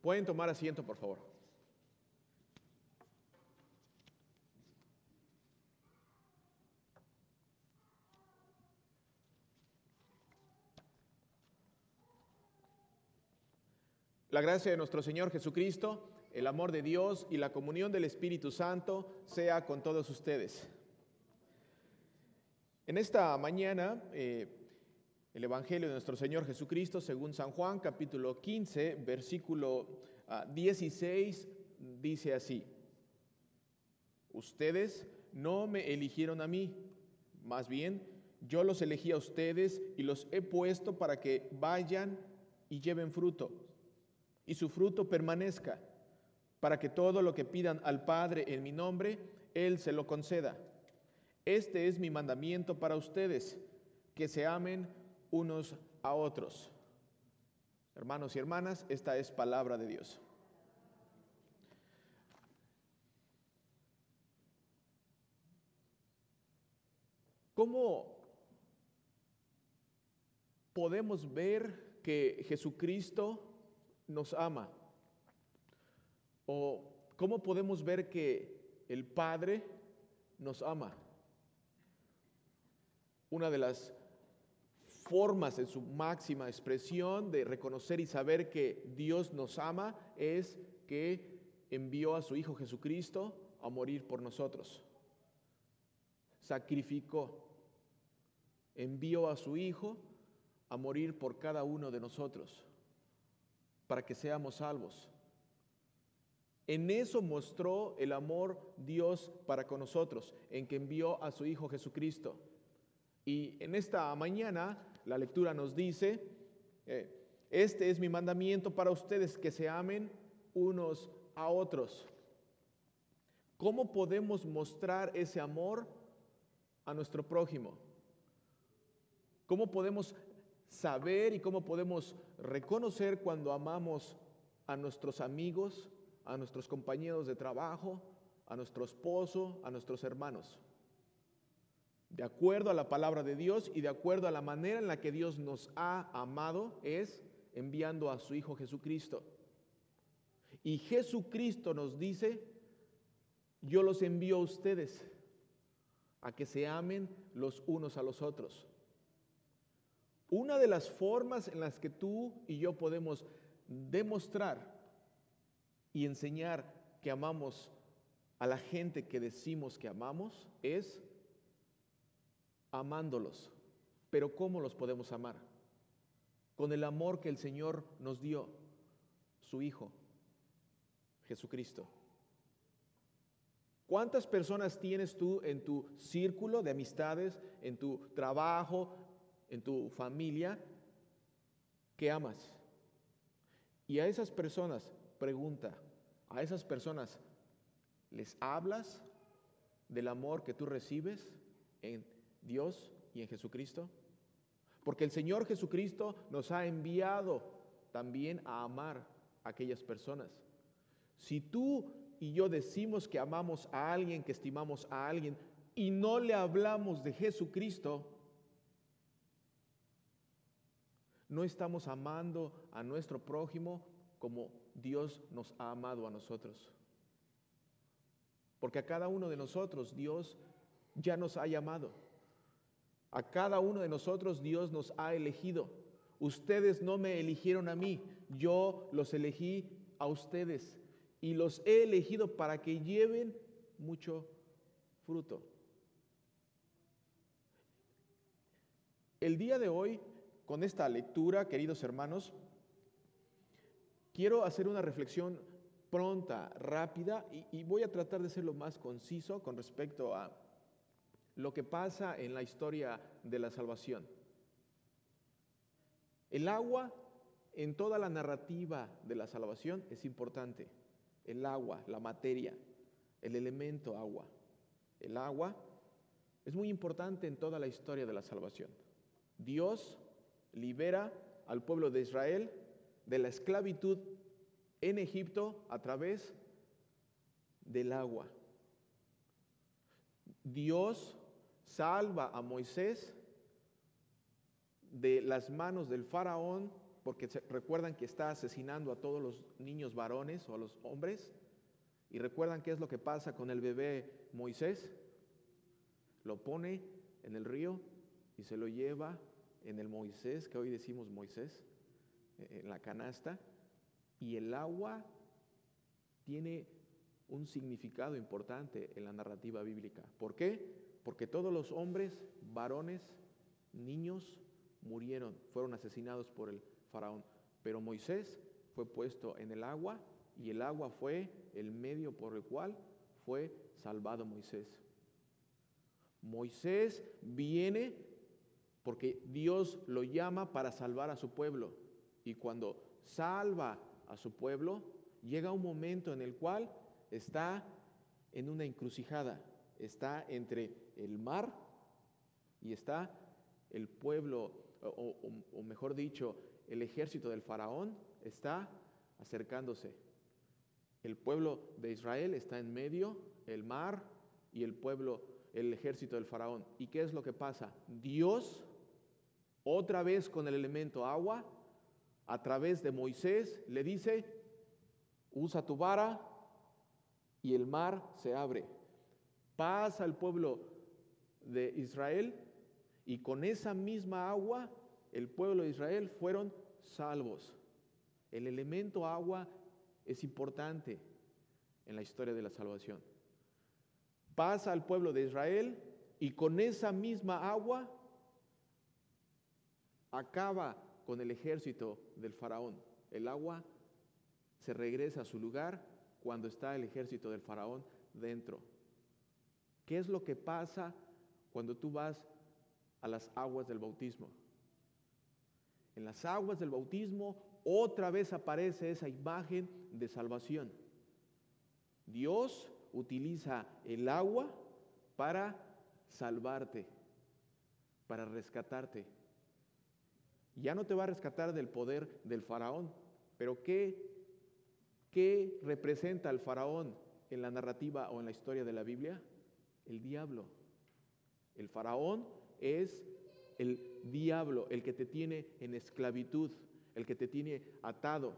Pueden tomar asiento, por favor. La gracia de nuestro Señor Jesucristo, el amor de Dios y la comunión del Espíritu Santo sea con todos ustedes. En esta mañana, eh, el Evangelio de nuestro Señor Jesucristo, según San Juan, capítulo 15, versículo 16, ah, dice así, ustedes no me eligieron a mí, más bien yo los elegí a ustedes y los he puesto para que vayan y lleven fruto y su fruto permanezca, para que todo lo que pidan al Padre en mi nombre, Él se lo conceda. Este es mi mandamiento para ustedes, que se amen unos a otros. Hermanos y hermanas, esta es palabra de Dios. ¿Cómo podemos ver que Jesucristo nos ama? ¿O cómo podemos ver que el Padre nos ama? Una de las formas en su máxima expresión de reconocer y saber que Dios nos ama es que envió a su Hijo Jesucristo a morir por nosotros. Sacrificó, envió a su Hijo a morir por cada uno de nosotros para que seamos salvos. En eso mostró el amor Dios para con nosotros, en que envió a su Hijo Jesucristo. Y en esta mañana la lectura nos dice, eh, este es mi mandamiento para ustedes, que se amen unos a otros. ¿Cómo podemos mostrar ese amor a nuestro prójimo? ¿Cómo podemos saber y cómo podemos reconocer cuando amamos a nuestros amigos, a nuestros compañeros de trabajo, a nuestro esposo, a nuestros hermanos. De acuerdo a la palabra de Dios y de acuerdo a la manera en la que Dios nos ha amado es enviando a su Hijo Jesucristo. Y Jesucristo nos dice, yo los envío a ustedes a que se amen los unos a los otros. Una de las formas en las que tú y yo podemos demostrar y enseñar que amamos a la gente que decimos que amamos es amándolos. Pero ¿cómo los podemos amar? Con el amor que el Señor nos dio, su Hijo, Jesucristo. ¿Cuántas personas tienes tú en tu círculo de amistades, en tu trabajo, en tu familia que amas. Y a esas personas, pregunta, a esas personas, ¿les hablas del amor que tú recibes en Dios y en Jesucristo? Porque el Señor Jesucristo nos ha enviado también a amar a aquellas personas. Si tú y yo decimos que amamos a alguien, que estimamos a alguien, y no le hablamos de Jesucristo, no estamos amando a nuestro prójimo como Dios nos ha amado a nosotros. Porque a cada uno de nosotros Dios ya nos ha llamado. A cada uno de nosotros Dios nos ha elegido. Ustedes no me eligieron a mí, yo los elegí a ustedes y los he elegido para que lleven mucho fruto. El día de hoy con esta lectura, queridos hermanos, quiero hacer una reflexión pronta, rápida, y, voy a tratar de ser lo más conciso con respecto a lo que pasa en la historia de la salvación. El agua en toda la narrativa de la salvación es importante. El agua, la materia, el elemento agua. El agua es muy importante en toda la historia de la salvación. Dios libera al pueblo de Israel de la esclavitud en Egipto a través del agua. Dios salva a Moisés de las manos del faraón porque recuerdan que está asesinando a todos los niños varones o a los hombres. Y recuerdan qué es lo que pasa con el bebé Moisés. Lo pone en el río y se lo lleva en el Moisés, que hoy decimos Moisés, en la canasta. Y el agua tiene un significado importante en la narrativa bíblica. ¿Por qué? Porque todos los hombres, varones, niños, murieron, fueron asesinados por el faraón. Pero Moisés fue puesto en el agua y el agua fue el medio por el cual fue salvado Moisés. Moisés viene porque Dios lo llama para salvar a su pueblo. Y cuando salva a su pueblo, llega un momento en el cual está en una encrucijada, está entre el mar y está el pueblo, o, mejor dicho, el ejército del faraón está acercándose. El pueblo de Israel está en medio, el mar y el pueblo, el ejército del faraón. ¿Y qué es lo que pasa? Dios, otra vez con el elemento agua, a través de Moisés, le dice, usa tu vara y el mar se abre. Pasa el pueblo de Israel y con esa misma agua el pueblo de Israel fueron salvos. El elemento agua es importante en la historia de la salvación. Pasa al pueblo de Israel y con esa misma agua acaba con el ejército del faraón. El agua se regresa a su lugar cuando está el ejército del faraón dentro. ¿Qué es lo que pasa cuando tú vas a las aguas del bautismo. En las aguas del bautismo otra vez aparece esa imagen de salvación. Dios utiliza el agua para salvarte, para rescatarte. Ya no te va a rescatar del poder del faraón, pero ¿qué, qué representa el faraón en la narrativa o en la historia de la Biblia? El diablo. El faraón es el diablo, el que te tiene en esclavitud, el que te tiene atado.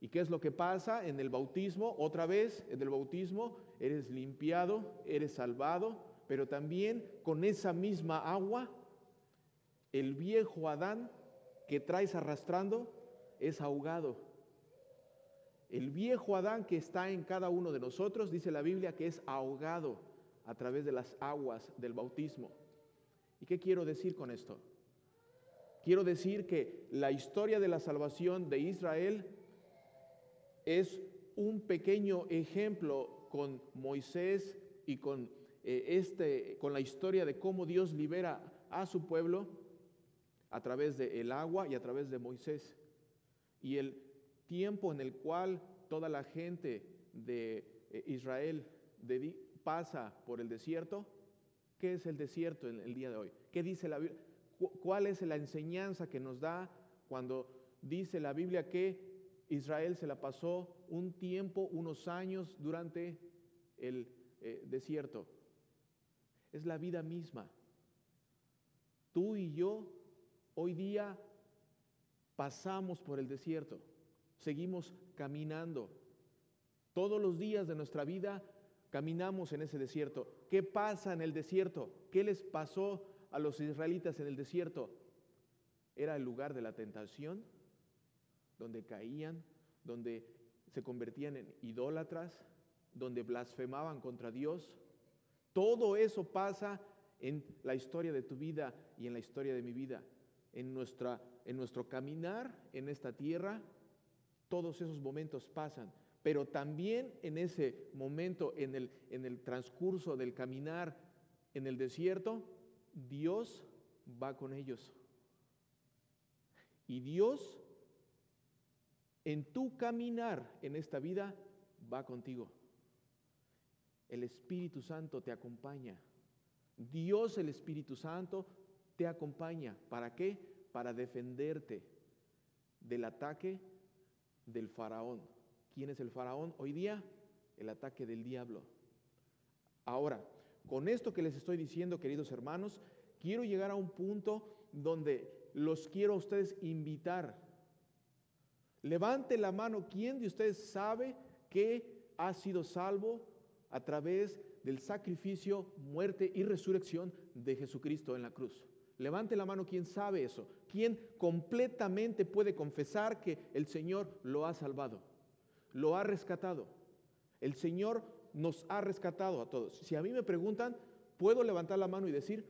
¿Y qué es lo que pasa en el bautismo? Otra vez, en el bautismo eres limpiado, eres salvado, pero también con esa misma agua, el viejo Adán que traes arrastrando es ahogado. El viejo Adán que está en cada uno de nosotros, dice la Biblia, que es ahogado a través de las aguas del bautismo. ¿Y qué quiero decir con esto? Quiero decir que la historia de la salvación de Israel es un pequeño ejemplo con Moisés y con, eh, este, con la historia de cómo Dios libera a su pueblo a través del agua y a través de Moisés. Y el tiempo en el cual toda la gente de eh, Israel pasa por el desierto ¿Qué es el desierto en el día de hoy? ¿Qué dice la Biblia? ¿Cuál es la enseñanza que nos da cuando dice la Biblia que Israel se la pasó un tiempo, unos años durante el eh, desierto? Es la vida misma. Tú y yo hoy día pasamos por el desierto, seguimos caminando. Todos los días de nuestra vida caminamos en ese desierto. ¿Qué pasa en el desierto? ¿Qué les pasó a los israelitas en el desierto? Era el lugar de la tentación, donde caían, donde se convertían en idólatras, donde blasfemaban contra Dios. Todo eso pasa en la historia de tu vida y en la historia de mi vida. En, nuestra, en nuestro caminar en esta tierra, todos esos momentos pasan pero también en ese momento, en el, en el transcurso del caminar en el desierto, Dios va con ellos. Y Dios, en tu caminar en esta vida, va contigo. El Espíritu Santo te acompaña. Dios, el Espíritu Santo, te acompaña. ¿Para qué? Para defenderte del ataque del faraón. ¿Quién es el faraón hoy día? El ataque del diablo. Ahora, con esto que les estoy diciendo, queridos hermanos, quiero llegar a un punto donde los quiero a ustedes invitar Levante la mano, ¿quién de ustedes sabe que ha sido salvo a través del sacrificio, muerte y resurrección de Jesucristo en la cruz? Levante la mano, ¿quién sabe eso? ¿Quién completamente puede confesar que el Señor lo ha salvado? Lo ha rescatado. El Señor nos ha rescatado a todos. Si a mí me preguntan, puedo levantar la mano y decir,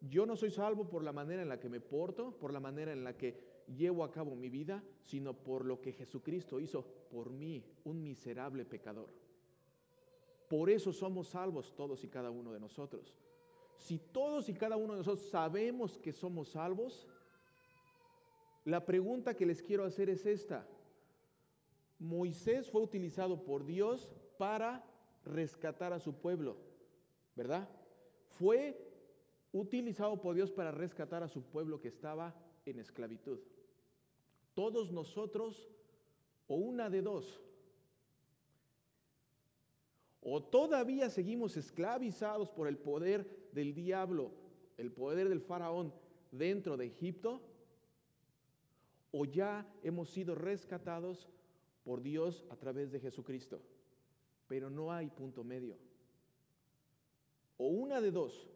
yo no soy salvo por la manera en la que me porto, por la manera en la que llevo a cabo mi vida, sino por lo que Jesucristo hizo por mí, un miserable pecador. Por eso somos salvos todos y cada uno de nosotros. Si todos y cada uno de nosotros sabemos que somos salvos, la pregunta que les quiero hacer es esta. Moisés fue utilizado por Dios para rescatar a su pueblo, ¿verdad? Fue utilizado por Dios para rescatar a su pueblo que estaba en esclavitud todos nosotros, o una de dos, o todavía seguimos esclavizados por el poder del diablo, el poder del faraón dentro de Egipto, o ya hemos sido rescatados por Dios a través de Jesucristo. Pero no hay punto medio. O una de dos.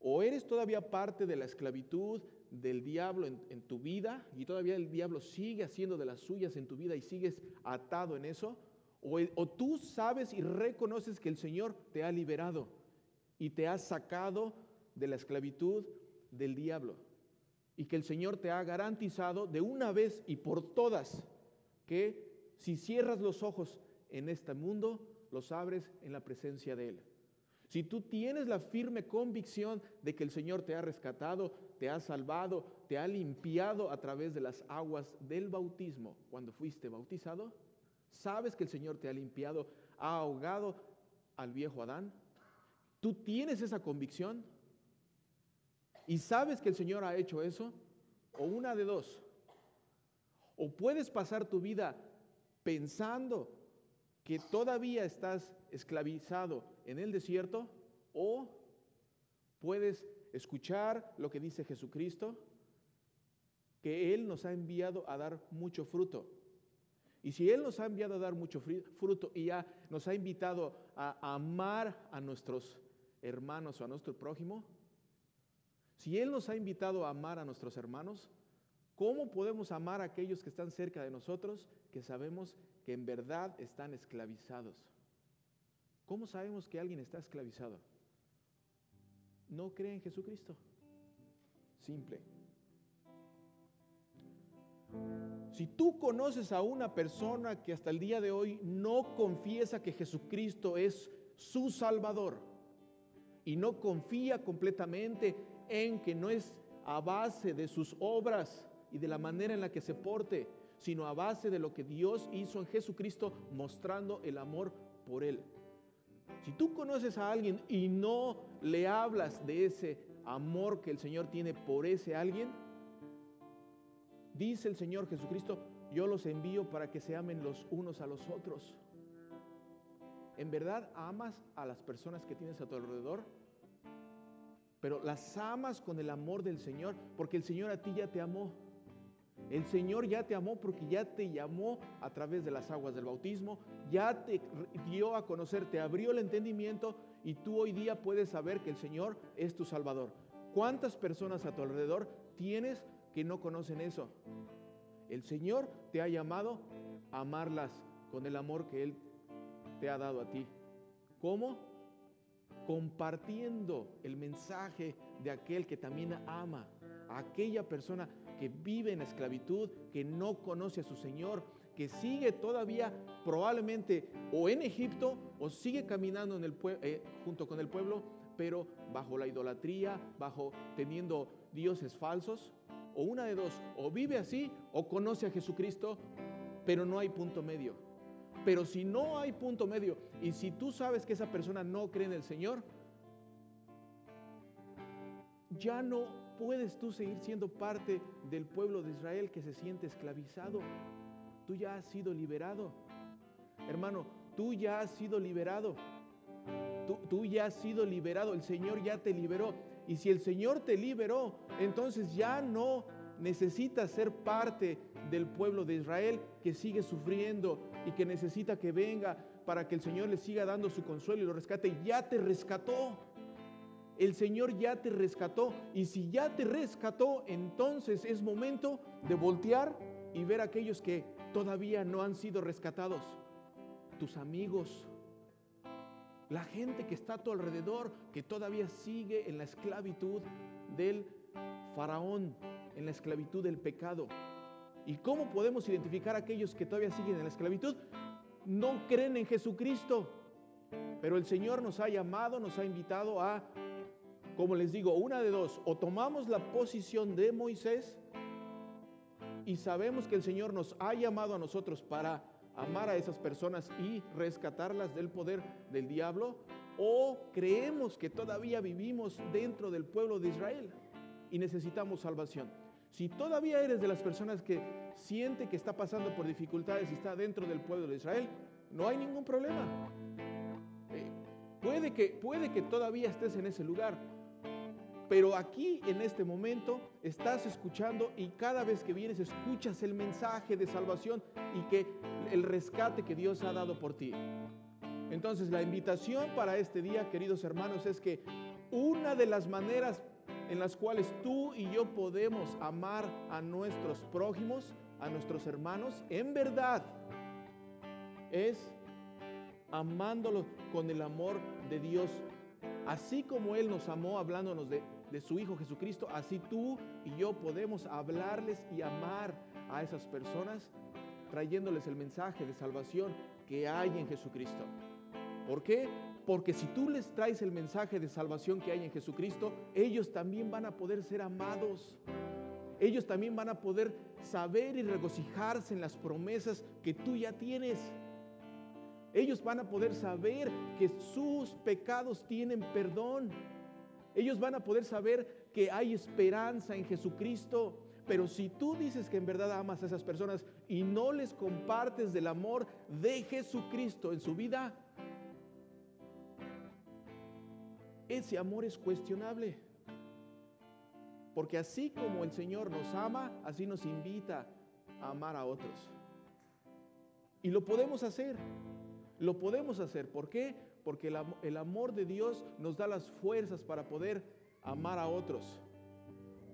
O eres todavía parte de la esclavitud del diablo en, tu vida y todavía el diablo sigue haciendo de las suyas en tu vida y sigues atado en eso, o, o tú sabes y reconoces que el Señor te ha liberado y te ha sacado de la esclavitud del diablo y que el Señor te ha garantizado de una vez y por todas que si cierras los ojos en este mundo, los abres en la presencia de Él. Si tú tienes la firme convicción de que el Señor te ha rescatado, te ha salvado, te ha limpiado a través de las aguas del bautismo cuando fuiste bautizado, sabes que el Señor te ha limpiado, ha ahogado al viejo Adán. ¿Tú tienes esa convicción? ¿Y sabes que el Señor ha hecho eso? O una de dos. O puedes pasar tu vida pensando que todavía estás esclavizado en el desierto o puedes escuchar lo que dice Jesucristo, que Él nos ha enviado a dar mucho fruto. Y si Él nos ha enviado a dar mucho fruto y ya nos ha invitado a amar a nuestros hermanos o a nuestro prójimo, si Él nos ha invitado a amar a nuestros hermanos, ¿cómo podemos amar a aquellos que están cerca de nosotros que sabemos que en verdad están esclavizados. ¿Cómo sabemos que alguien está esclavizado? No cree en Jesucristo. Simple. Si tú conoces a una persona que hasta el día de hoy no confiesa que Jesucristo es su Salvador y no confía completamente en que no es a base de sus obras y de la manera en la que se porte, sino a base de lo que Dios hizo en Jesucristo mostrando el amor por Él. Si tú conoces a alguien y no le hablas de ese amor que el Señor tiene por ese alguien, dice el Señor Jesucristo, yo los envío para que se amen los unos a los otros. ¿En verdad amas a las personas que tienes a tu alrededor? Pero las amas con el amor del Señor, porque el Señor a ti ya te amó. El Señor ya te amó porque ya te llamó a través de las aguas del bautismo, ya te dio a conocer, te abrió el entendimiento y tú hoy día puedes saber que el Señor es tu Salvador. ¿Cuántas personas a tu alrededor tienes que no conocen eso? El Señor te ha llamado a amarlas con el amor que Él te ha dado a ti. ¿Cómo? Compartiendo el mensaje de aquel que también ama a aquella persona que vive en esclavitud, que no conoce a su Señor, que sigue todavía probablemente o en Egipto o sigue caminando en el eh, junto con el pueblo, pero bajo la idolatría, bajo teniendo dioses falsos, o una de dos, o vive así o conoce a Jesucristo, pero no hay punto medio. Pero si no hay punto medio y si tú sabes que esa persona no cree en el Señor, ya no puedes tú seguir siendo parte del pueblo de Israel que se siente esclavizado. Tú ya has sido liberado. Hermano, tú ya has sido liberado. Tú, ya has sido liberado. El Señor ya te liberó. Y si el Señor te liberó, entonces ya no necesita ser parte del pueblo de Israel que sigue sufriendo y que necesita que venga para que el Señor le siga dando su consuelo y lo rescate. Ya te rescató. El Señor ya te rescató. Y si ya te rescató, entonces es momento de voltear y ver a aquellos que todavía no han sido rescatados. Tus amigos, la gente que está a tu alrededor, que todavía sigue en la esclavitud del faraón, en la esclavitud del pecado. ¿Y cómo podemos identificar a aquellos que todavía siguen en la esclavitud? No creen en Jesucristo. Pero el Señor nos ha llamado, nos ha invitado a, como les digo, una de dos, o tomamos la posición de Moisés y sabemos que el Señor nos ha llamado a nosotros para amar a esas personas y rescatarlas del poder del diablo, o creemos que todavía vivimos dentro del pueblo de Israel y necesitamos salvación. Si todavía eres de las personas que siente que está pasando por dificultades y está dentro del pueblo de Israel, no hay ningún problema. Eh, puede, que, puede que todavía estés en ese lugar, pero aquí en este momento estás escuchando y cada vez que vienes escuchas el mensaje de salvación y que el rescate que Dios ha dado por ti. Entonces la invitación para este día, queridos hermanos, es que una de las maneras en las cuales tú y yo podemos amar a nuestros prójimos, a nuestros hermanos, en verdad, es amándolos con el amor de Dios. Así como Él nos amó hablándonos de de su Hijo Jesucristo, así tú y yo podemos hablarles y amar a esas personas trayéndoles el mensaje de salvación que hay en Jesucristo. ¿Por qué? Porque si tú les traes el mensaje de salvación que hay en Jesucristo, ellos también van a poder ser amados. Ellos también van a poder saber y regocijarse en las promesas que tú ya tienes. Ellos van a poder saber que sus pecados tienen perdón ellos van a poder saber que hay esperanza en Jesucristo. Pero si tú dices que en verdad amas a esas personas y no les compartes del amor de Jesucristo en su vida, ese amor es cuestionable. Porque así como el Señor nos ama, así nos invita a amar a otros. Y lo podemos hacer. Lo podemos hacer. ¿Por qué? Porque el, amor de Dios nos da las fuerzas para poder amar a otros.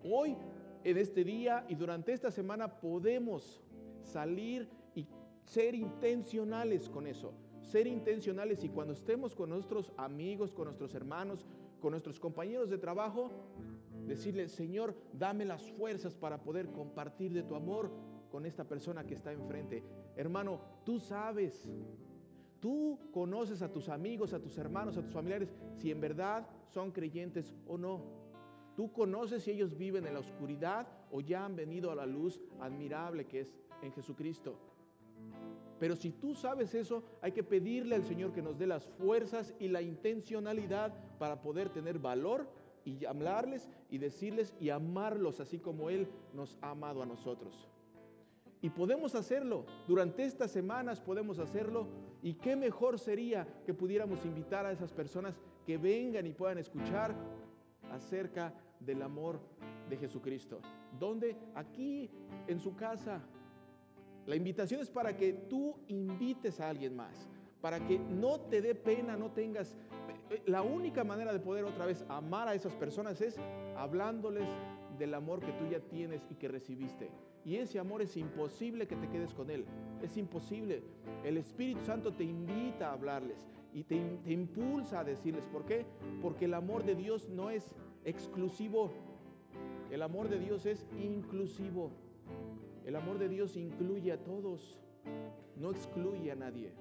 Hoy, en este día y durante esta semana podemos salir y ser intencionales con eso. Ser intencionales y cuando estemos con nuestros amigos, con nuestros hermanos, con nuestros compañeros de trabajo, decirle, Señor, dame las fuerzas para poder compartir de tu amor con esta persona que está enfrente. Hermano, tú sabes Tú conoces a tus amigos, a tus hermanos, a tus familiares, si en verdad son creyentes o no. Tú conoces si ellos viven en la oscuridad o ya han venido a la luz admirable que es en Jesucristo. Pero si tú sabes eso, hay que pedirle al Señor que nos dé las fuerzas y la intencionalidad para poder tener valor y hablarles y decirles y amarlos así como Él nos ha amado a nosotros. Y podemos hacerlo. Durante estas semanas podemos hacerlo. Y qué mejor sería que pudiéramos invitar a esas personas que vengan y puedan escuchar acerca del amor de Jesucristo. ¿Dónde? Aquí en su casa. La invitación es para que tú invites a alguien más, para que no te dé pena, no tengas... La única manera de poder otra vez amar a esas personas es hablándoles del amor que tú ya tienes y que recibiste. Y ese amor es imposible que te quedes con él. Es imposible. El Espíritu Santo te invita a hablarles y te, impulsa a decirles. ¿Por qué? Porque el amor de Dios no es exclusivo. El amor de Dios es inclusivo. El amor de Dios incluye a todos. No excluye a nadie.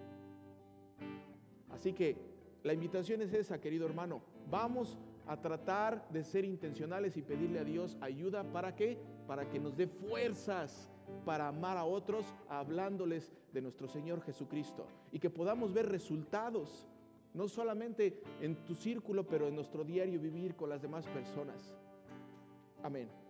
Así que la invitación es esa, querido hermano. Vamos a tratar de ser intencionales y pedirle a Dios ayuda para que para que nos dé fuerzas para amar a otros hablándoles de nuestro Señor Jesucristo y que podamos ver resultados no solamente en tu círculo, pero en nuestro diario vivir con las demás personas. Amén.